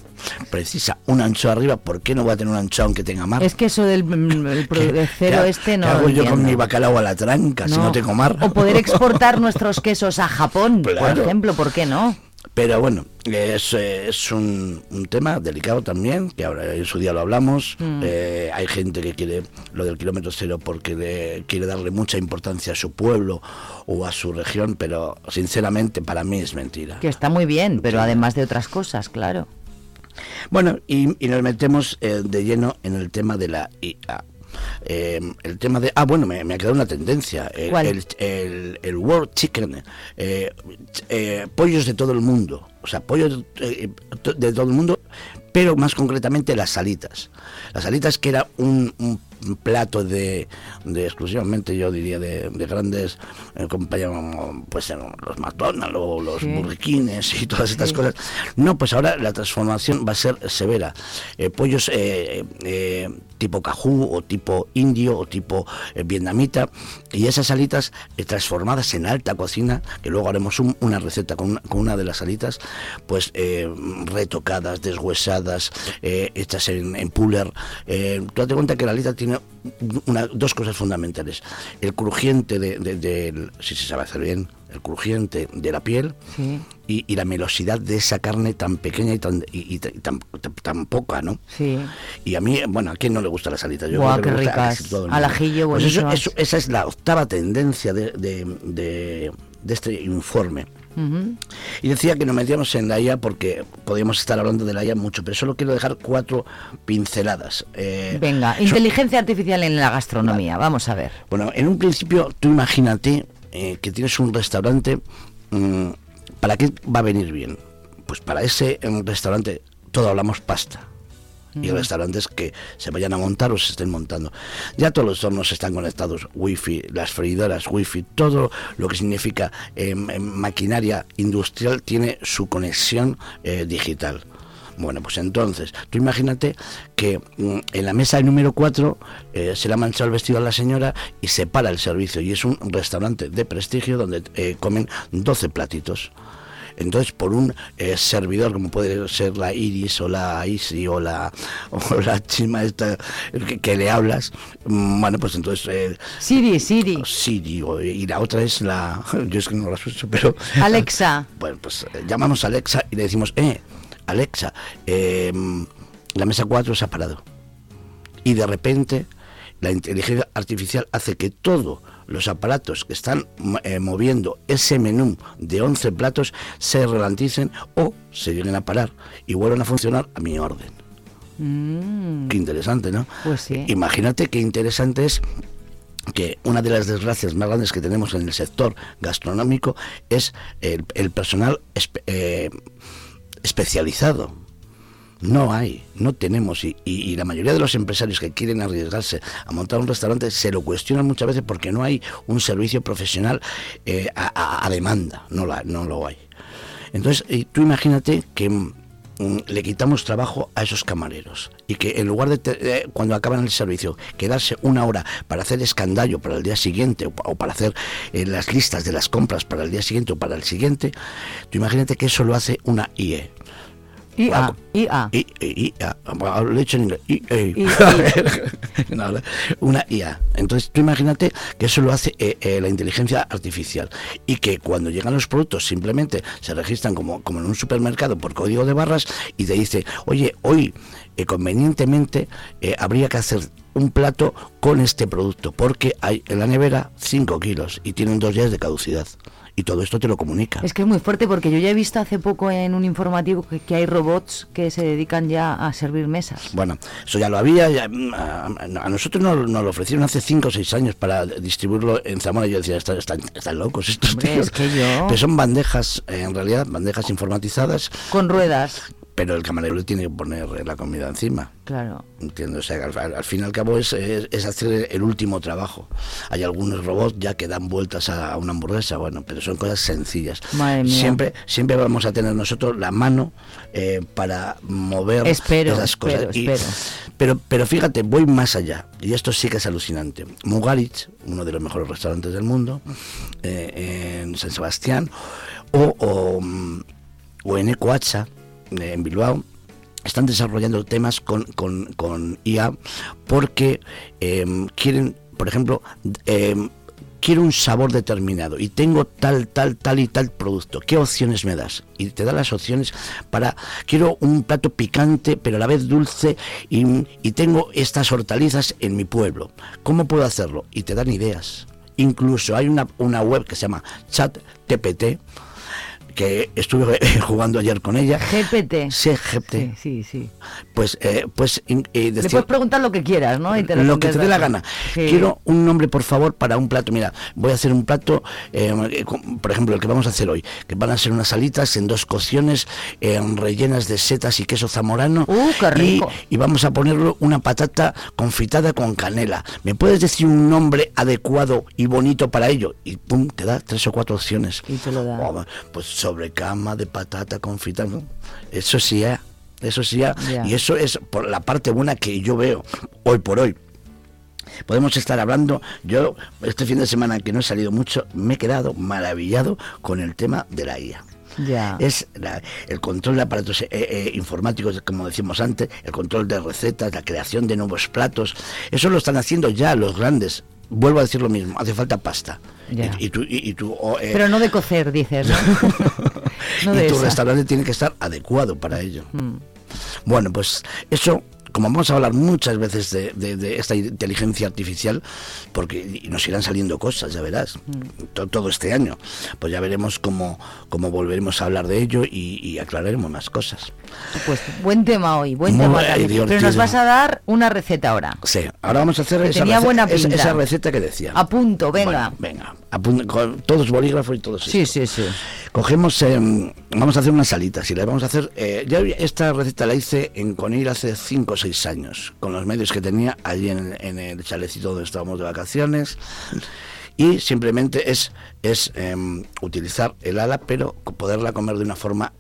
precisa un ancho arriba, ¿por qué no voy a tener un ancho aunque tenga mar? Es que eso del mm, el ¿Qué- de cero este no ¿Qué hago yo con mi bacalao a la tranca si no tengo mar? O poder exportar nuestros quesos a Japón, por ejemplo, ¿por qué no? Pero bueno, es, es un, un tema delicado también, que ahora en su día lo hablamos. Mm. Eh, hay gente que quiere lo del kilómetro cero porque le- quiere darle mucha importancia a su pueblo o a su región, pero sinceramente para mí es mentira. Que está muy bien, pero además de otras cosas, claro. Bueno, y, y nos metemos eh, de lleno en el tema de la IA. Eh, el tema de... Ah, bueno, me, me ha quedado una tendencia. El, ¿Cuál? el, el- el World Chicken. eh, eh, pollos de todo el mundo. O sea, pollos eh, de todo el mundo, pero más concretamente las salitas. Las salitas que era un, un plato de, de exclusivamente, yo diría, de, de grandes eh, compañías pues, eh, los McDonald's o los Sí. burriquines y todas estas Sí. cosas. No, pues ahora la transformación va a ser severa. Eh, pollos eh, eh, tipo cajú o tipo indio o tipo eh, vietnamita y esas alitas eh, transformadas en alta cocina, que luego haremos un- una receta con una, con una de las alitas, pues eh, retocadas, deshuesadas, eh, hechas en, en puller. Eh, tú date cuenta que la alita tiene una- dos cosas fundamentales. El crujiente de, de- del- si se sabe hacer bien, el crujiente de la piel Sí. y, y la melosidad de esa carne tan pequeña y tan, y, y tan, tan- tan poca, ¿no? Sí. Y a mí, bueno, ¿a quién no le gusta la salita? Yo Buah, creo que qué ricas. Al mundo. ajillo, Pues eso- eso- esa es la octava tendencia de, de- de- de este informe. Y decía que nos metíamos en la IA porque podíamos estar hablando de la IA mucho, pero solo quiero dejar cuatro pinceladas. Eh, Venga, inteligencia artificial en la gastronomía, vamos a ver. bueno, en un principio, tú imagínate eh, que tienes un restaurante, mm, ¿para qué va a venir bien? Pues para ese eh, restaurante, todo hablamos pasta. Y Mm. restaurantes que se vayan a montar o se estén montando. Ya todos los hornos están conectados, wifi, las freidoras, wifi, todo lo que significa em, em, maquinaria industrial tiene su conexión eh, digital. Bueno, pues entonces, tú imagínate que mm, en la mesa número 4 se le ha manchado el vestido a la señora y se para el servicio. Y es un restaurante de prestigio donde eh, comen 12 platitos. Entonces, por un eh, servidor, como puede ser la Iris o la Isi o la, o la chima esta que, que le hablas, mm, bueno, pues entonces... eh, Siri, Siri. Siri, o- y la otra es la... Yo es que no la escucho, pero... Alexa. Bueno, pues eh, llamamos a Alexa y le decimos, eh, Alexa, eh, la mesa 4 se ha parado. Y de repente la inteligencia artificial hace que todos los aparatos que están mo- eh, moviendo ese menú de 11 platos se ralenticen o se lleguen a parar y vuelvan a funcionar a mi orden. Mm, Qué interesante, ¿no? pues sí. Imagínate qué interesante es que una de las desgracias más grandes que tenemos en el sector gastronómico es el, el personal espe- eh, especializado. No hay, no tenemos. Y, la mayoría de los empresarios que quieren arriesgarse a montar un restaurante se lo cuestionan muchas veces porque no hay un servicio profesional eh, a, demanda. No, la, no lo hay. Entonces, eh, tú imagínate que mm, le quitamos trabajo a esos camareros y que en lugar de, te- eh, cuando acaban el servicio, quedarse una hora para hacer escandallo para el día siguiente o, pa- o para hacer las listas de las compras para el día siguiente o para el siguiente, tú imagínate que eso lo hace una IE. IA, IA. IA. Lo he dicho en inglés. IA. No, una IA. Entonces, tú imagínate que eso lo hace eh, eh, la inteligencia artificial y que cuando llegan los productos simplemente se registran como, como en un supermercado por código de barras y te dice, oye, hoy eh, convenientemente eh, habría que hacer un plato con este producto porque hay en la nevera 5 kilos y tienen dos días de caducidad. Y todo esto te lo comunica. Es que es muy fuerte porque yo ya he visto hace poco en un informativo que, que hay robots que se dedican ya a servir mesas. Bueno, eso ya lo había, ya, mm, a, a nosotros nos, nos lo ofrecieron hace 5 o 6 años para distribuirlo en Zamora. Yo decía, están, están, están locos estos Hombre, tíos. es que yo- Pero son bandejas, en realidad, bandejas informatizadas, Con ruedas, pero el camarero le tiene que poner eh, la comida encima. claro. Entiendo, o sea, al, al- fin y al cabo es, es- es hacer el último trabajo. Hay algunos robots ya que dan vueltas a una hamburguesa, bueno, pero son cosas sencillas. Madre mía. Siempre, siempre vamos a tener nosotros la mano eh, para mover Espero, esas cosas. espero, Y- espero. Pero, pero fíjate, voy más allá, y esto sí que es alucinante. Mugaritz, uno de los mejores restaurantes del mundo, eh, en San Sebastián, o, o, mm, o en Ecoacha, en Bilbao, están desarrollando temas con, con, con IA porque em, quieren, por ejemplo, em, quiero un sabor determinado y tengo tal, tal, tal y tal producto. ¿Qué opciones me das? Y te da las opciones para, quiero un plato picante pero a la vez dulce y, y tengo estas hortalizas en mi pueblo. ¿Cómo puedo hacerlo? Y te dan ideas. Incluso hay una, una web que se llama ChatTPT que estuve jugando ayer con ella. GPT. Sí, GPT. Sí, sí, sí. Pues, eh, pues Le puedes preguntar lo que quieras, ¿no? Y te lo que te dé la gana. Sí. Quiero un nombre, por favor, para un plato. Mira, voy a hacer un plato, eh, con- por ejemplo, el que vamos a hacer hoy, que van a ser unas alitas en dos cocciones eh, rellenas de setas y queso zamorano. ¡Uh, qué rico! Y, y vamos a ponerlo una patata confitada con canela. ¿Me puedes decir un nombre adecuado y bonito para ello? Y pum, te da tres o cuatro opciones. Y te lo da. Oh, pues sobrecama de patata confitada. ¿no? Eso sí, ¿eh? Eso sí, ¿eh? Ya. y eso es por la parte buena que yo veo hoy por hoy. Podemos estar hablando, yo este fin de semana que no he salido mucho, me he quedado maravillado con el tema de la IA. Ya. Es la- el control de aparatos eh, eh, informáticos, como decíamos antes, el control de recetas, la creación de nuevos platos. Eso lo están haciendo ya los grandes. Vuelvo a decir lo mismo, hace falta pasta. Ya. Y, y tú, y- y tú, oh, eh, Pero no de cocer, dices, ¿no? no de y tu esa. restaurante tiene que estar adecuado para ello. Mm. Bueno, pues eso, como vamos a hablar muchas veces de, de- de esta inteligencia artificial, porque nos irán saliendo cosas, ya verás, Mm. to- todo este año, pues ya veremos cómo, cómo volveremos a hablar de ello y, y aclararemos más cosas. Pues buen tema hoy, buen Muy tema. Pero nos vas a dar una receta ahora. Sí, ahora vamos a hacer esa, tenía rece- buena pinta. esa receta que decía. A punto, venga. Bueno, venga, apun- con todos bolígrafos y todos Sí, sí, sí. Cogemos, em, vamos a hacer unas salitas y las vamos a hacer. eh, ya esta receta la hice en Conil hace 5 6 años, con los medios que tenía allí en, en el chalecito donde estábamos de vacaciones. Y simplemente es, es em, utilizar el ala, pero poderla comer de una forma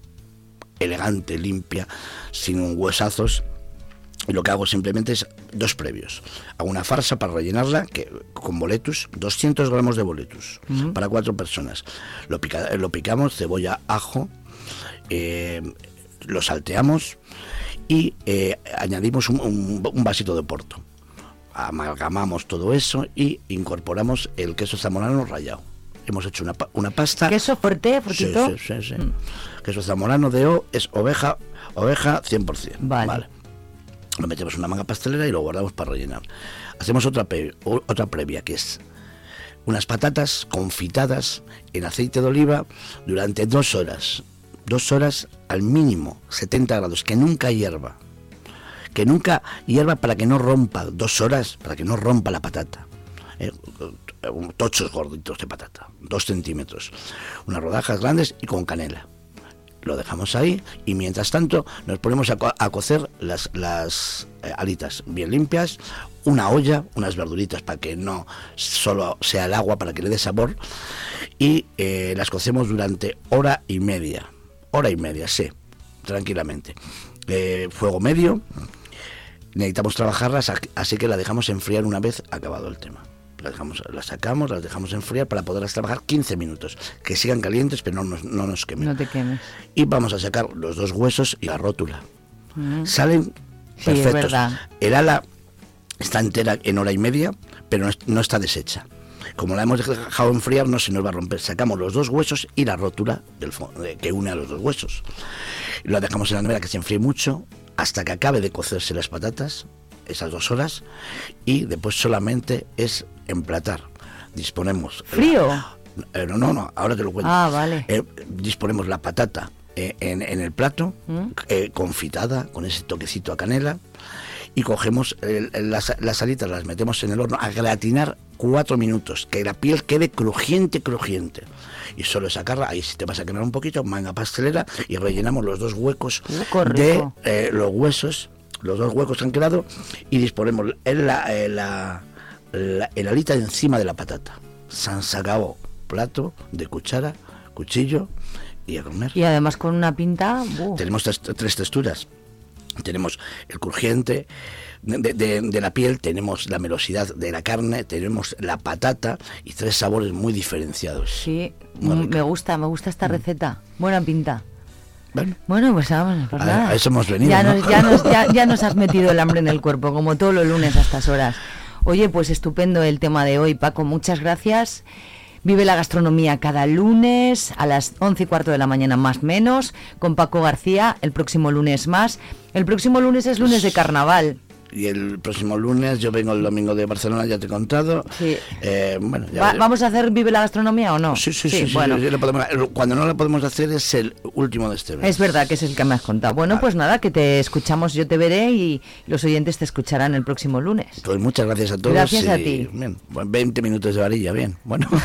elegante, limpia, sin huesazos. Y lo que hago simplemente es dos previos. Hago una farsa para rellenarla que, con boletus, 200 gramos de boletus para cuatro personas. Lo, pica- lo picamos, cebolla, ajo, eh, lo salteamos y eh, añadimos un, un- un vasito de porto. Amalgamamos todo eso y incorporamos el queso zamorano rallado. Hemos hecho una, una pasta. ¿Queso fuerte, Sí, frutito? sí, sí, sí. Queso zamorano de O es oveja, oveja 100%. Vale. Lo metemos en una manga pastelera y lo guardamos para rellenar. Hacemos otra, pre- otra previa que es unas patatas confitadas en aceite de oliva durante dos horas. Dos horas al mínimo, 70 grados, que nunca hierva. Que nunca hierva para que no rompa, dos horas para que no rompa la patata. Eh, tochos gorditos de patata, dos centímetros. Unas rodajas grandes y con canela. lo dejamos ahí y mientras tanto nos ponemos a cocer las, las eh, alitas bien limpias, una olla, unas verduritas para que no solo sea el agua, para que le dé sabor y eh, las cocemos durante hora y media. Hora y media, sí, tranquilamente. Eh, fuego medio, necesitamos trabajarlas, así que la dejamos enfriar una vez acabado el tema. Las, dejamos, las sacamos, las dejamos enfriar para poderlas trabajar 15 minutos, que sigan calientes pero no nos, no nos quemen. No te quemes. Y vamos a sacar los dos huesos y la rótula. Mm. Salen perfectos. El ala está entera en hora y media, pero no, no está deshecha. Como la hemos dejado enfriar, no se nos va a romper. Sacamos los dos huesos y la rótula del eh, que une a los dos huesos. Lo dejamos en la nevera que se enfríe mucho hasta que acabe de cocerse las patatas, esas dos horas, y después solamente es emplatar. Disponemos. ¿Frío? Eh, no, no, no, ahora te lo cuento. Ah, vale. Eh, disponemos la patata eh, en, en el plato, ¿Mm? eh, confitada, con ese toquecito a canela, y cogemos el- el- las, las alitas, las metemos en el horno a gratinar cuatro minutos, que la piel quede crujiente, crujiente. Y solo sacarla, ahí si te vas a quemar un poquito, manga pastelera, y rellenamos los dos huecos de eh, los huesos, los dos huecos que han quedado, y disponemos el, la, eh, la- la- el alita encima de la patata. San sacao, plato de cuchara, cuchillo y a comer. Y además con una pinta... Tenemos tres, tres texturas. Tenemos el crujiente de, de- de la piel, tenemos la melosidad de la carne, tenemos la patata y tres sabores muy diferenciados. Sí, Muy mm, me gusta, me gusta esta receta. Buena pinta. Bueno, pues vamos, pues a- nada. a eso hemos venido, Ya, ¿no? nos, ya, nos, ya- ya nos has metido el hambre en el cuerpo, como todos los lunes a estas horas. Oye, pues estupendo el tema de hoy, Paco. Muchas gracias. Vive la gastronomía cada lunes a las 11 y cuarto de la mañana más menos con Paco García. El próximo lunes más. El próximo lunes es lunes de carnaval. Y el próximo lunes yo vengo el domingo de Barcelona, ya te he contado. Sí. Eh, bueno, ya Va- veremos. ¿Vamos a hacer Vive la gastronomía o no? Sí, sí, sí, sí, bueno. sí, lo podemos- cuando no lo podemos hacer es el último de este mes. Es verdad que es el que me has contado. Bueno, pues nada, que te escuchamos, yo te veré y los oyentes te escucharán el próximo lunes. Pues muchas gracias a todos. Gracias a ti. Bien, bueno, 20 minutos de varilla, bien. Bueno.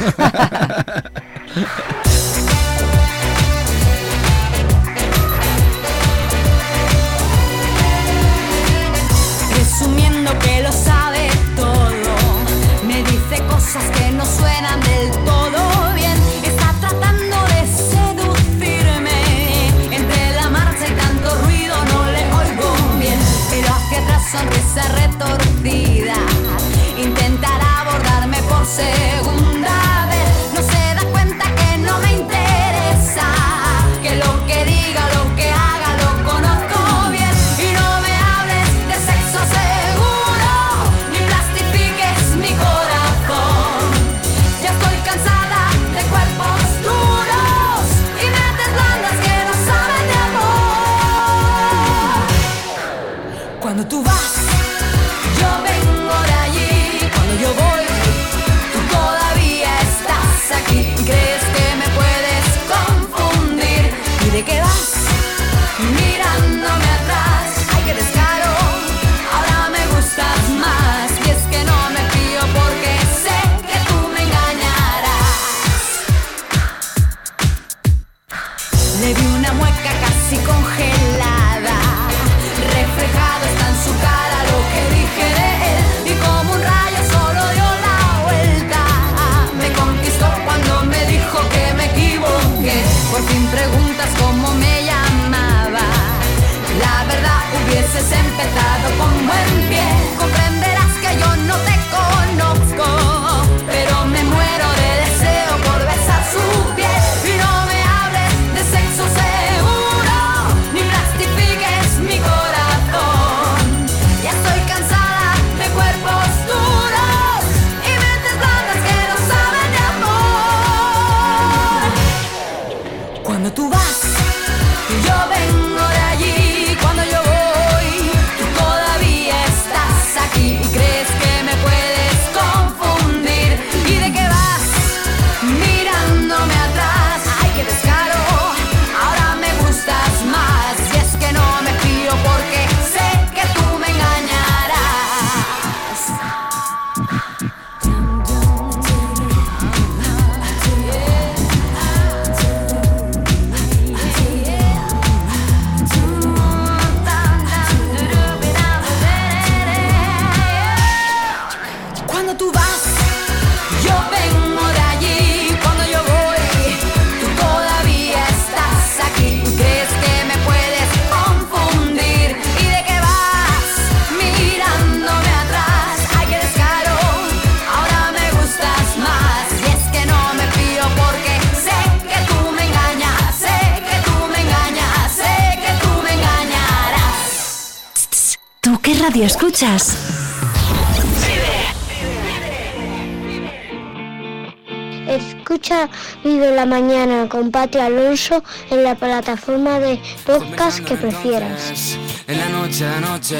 con Pati Alonso en la plataforma de podcast que prefieras. En la noche de noche,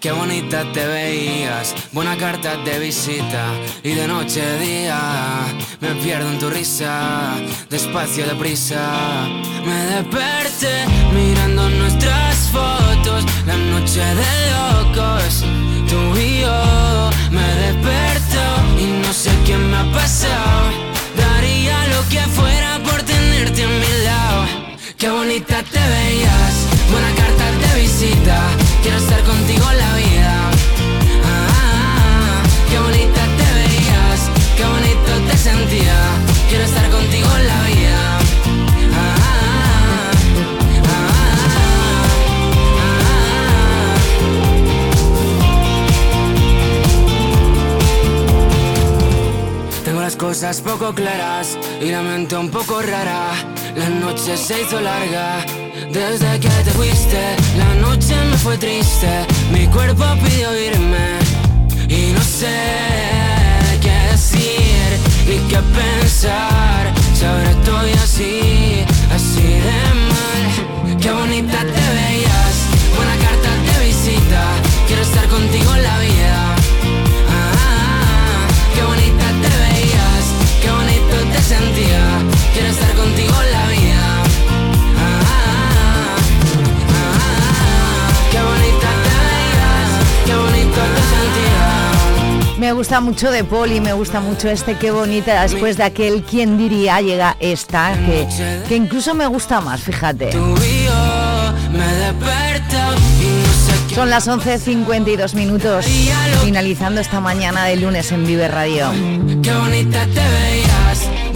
qué bonita te veías. Buena carta de visita y de noche a día. Me pierdo en tu risa, despacio, deprisa. Me desperté mirando nuestras fotos. La noche de locos, tú y yo. Me desperto y no sé qué me ha pasado. Daría lo que fuera por tenerte. Qué bonita te veías, buena carta de visita. Quiero estar contigo la vida. Ah, ah, ah. qué bonita te veías, qué bonito te sentía. Quiero estar contigo cosas poco claras y la mente un poco rara. La noche se hizo larga desde que te fuiste. La noche me fue triste, mi cuerpo pidió irme y no sé qué decir ni qué pensar. Si ahora estoy así, así de mal. Qué bonita te veías, buena carta de visita. Quiero estar contigo en la vida. Sentía. Quiero estar contigo en la vida. Ah, ah, qué bonita te veías, qué bonito te sentía. Me gusta mucho de Poli, me gusta mucho este Qué bonita. Después de aquel Quién diría llega esta, que, que incluso me gusta más, fíjate. Son las 11.52 minutos, finalizando esta mañana de lunes en Vive Radio. Qué bonita te veías,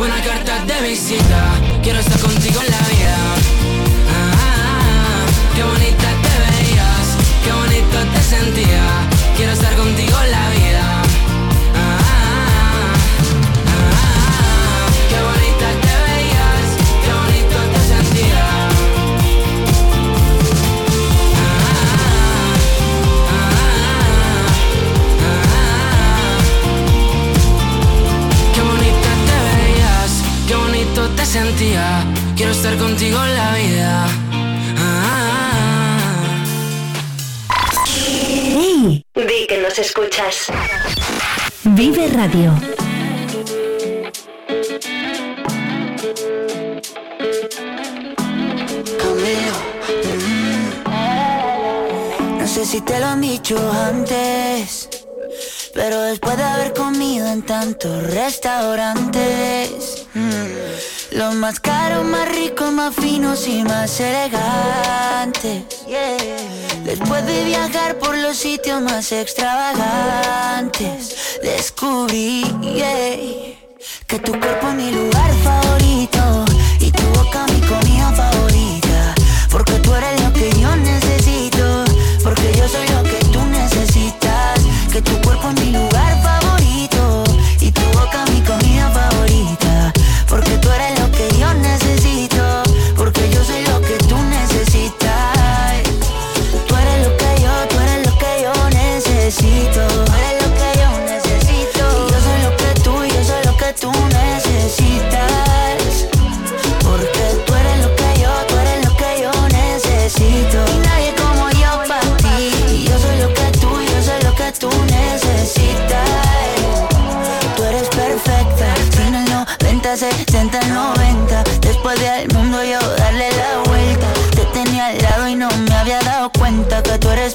buena carta de visita. Quiero estar contigo en la vida. Sentía. Quiero estar contigo en la vida. Ah, ¡Hey! Di que nos escuchas. Vive Radio. Mm. No sé si te lo han dicho antes, pero después de haber comido en tantos restaurantes, mm, los más caros, más ricos, más finos y más elegantes. Después de viajar por los sitios más extravagantes, descubrí que tu cuerpo es mi lugar favorito y tu boca mi comida favorita. Porque tú eres lo que yo necesito, porque yo soy lo que tú necesitas. Que tu cuerpo es mi lugar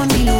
Es mi lugar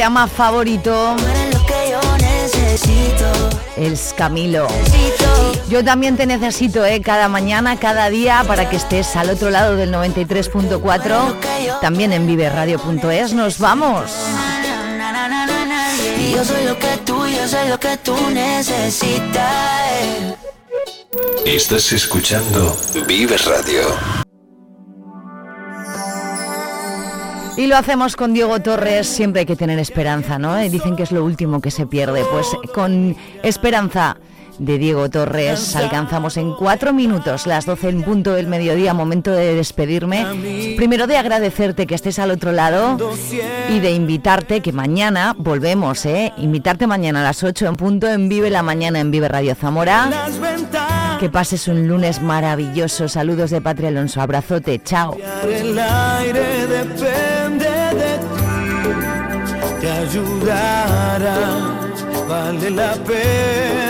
llama Favorito. El Camilo. Yo también te necesito, ¿eh? Cada mañana, cada día, para que estés al otro lado del 93.4. También en viveradio.es. Nos vamos. Yo soy lo que tú, yo soy lo que tú necesitas. Estás escuchando Vive Radio. Y lo hacemos con Diego Torres, siempre hay que tener esperanza, ¿no? Dicen que es lo último que se pierde. Pues con esperanza de Diego Torres alcanzamos en cuatro minutos las 12 en punto del mediodía, momento de despedirme. Primero de agradecerte que estés al otro lado y de invitarte que mañana volvemos, ¿eh? Invitarte mañana a las 8 en punto en Vive la Mañana en Vive Radio Zamora. Que pases un lunes maravilloso. Saludos de Patria Alonso. Abrazote. Chao. El aire depende de ti, te ayudará. Vale la pena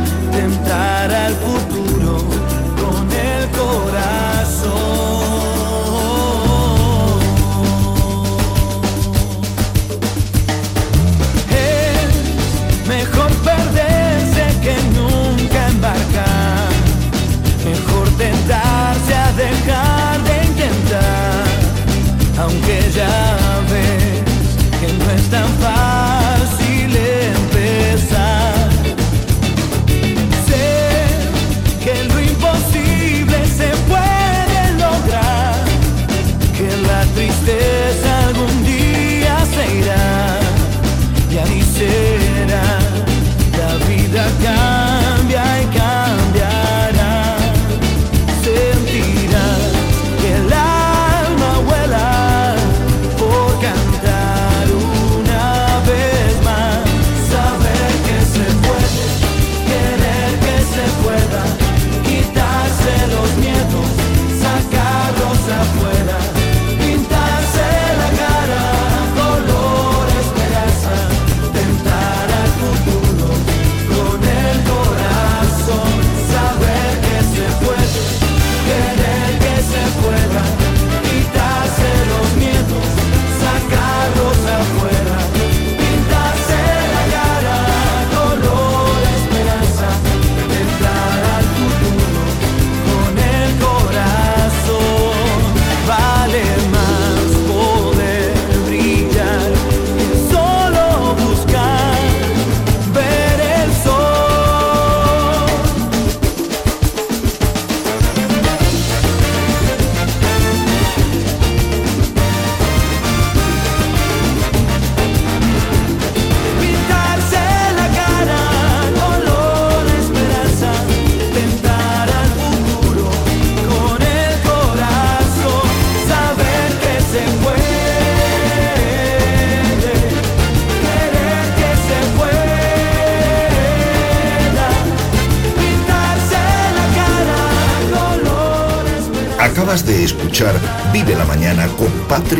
Aunque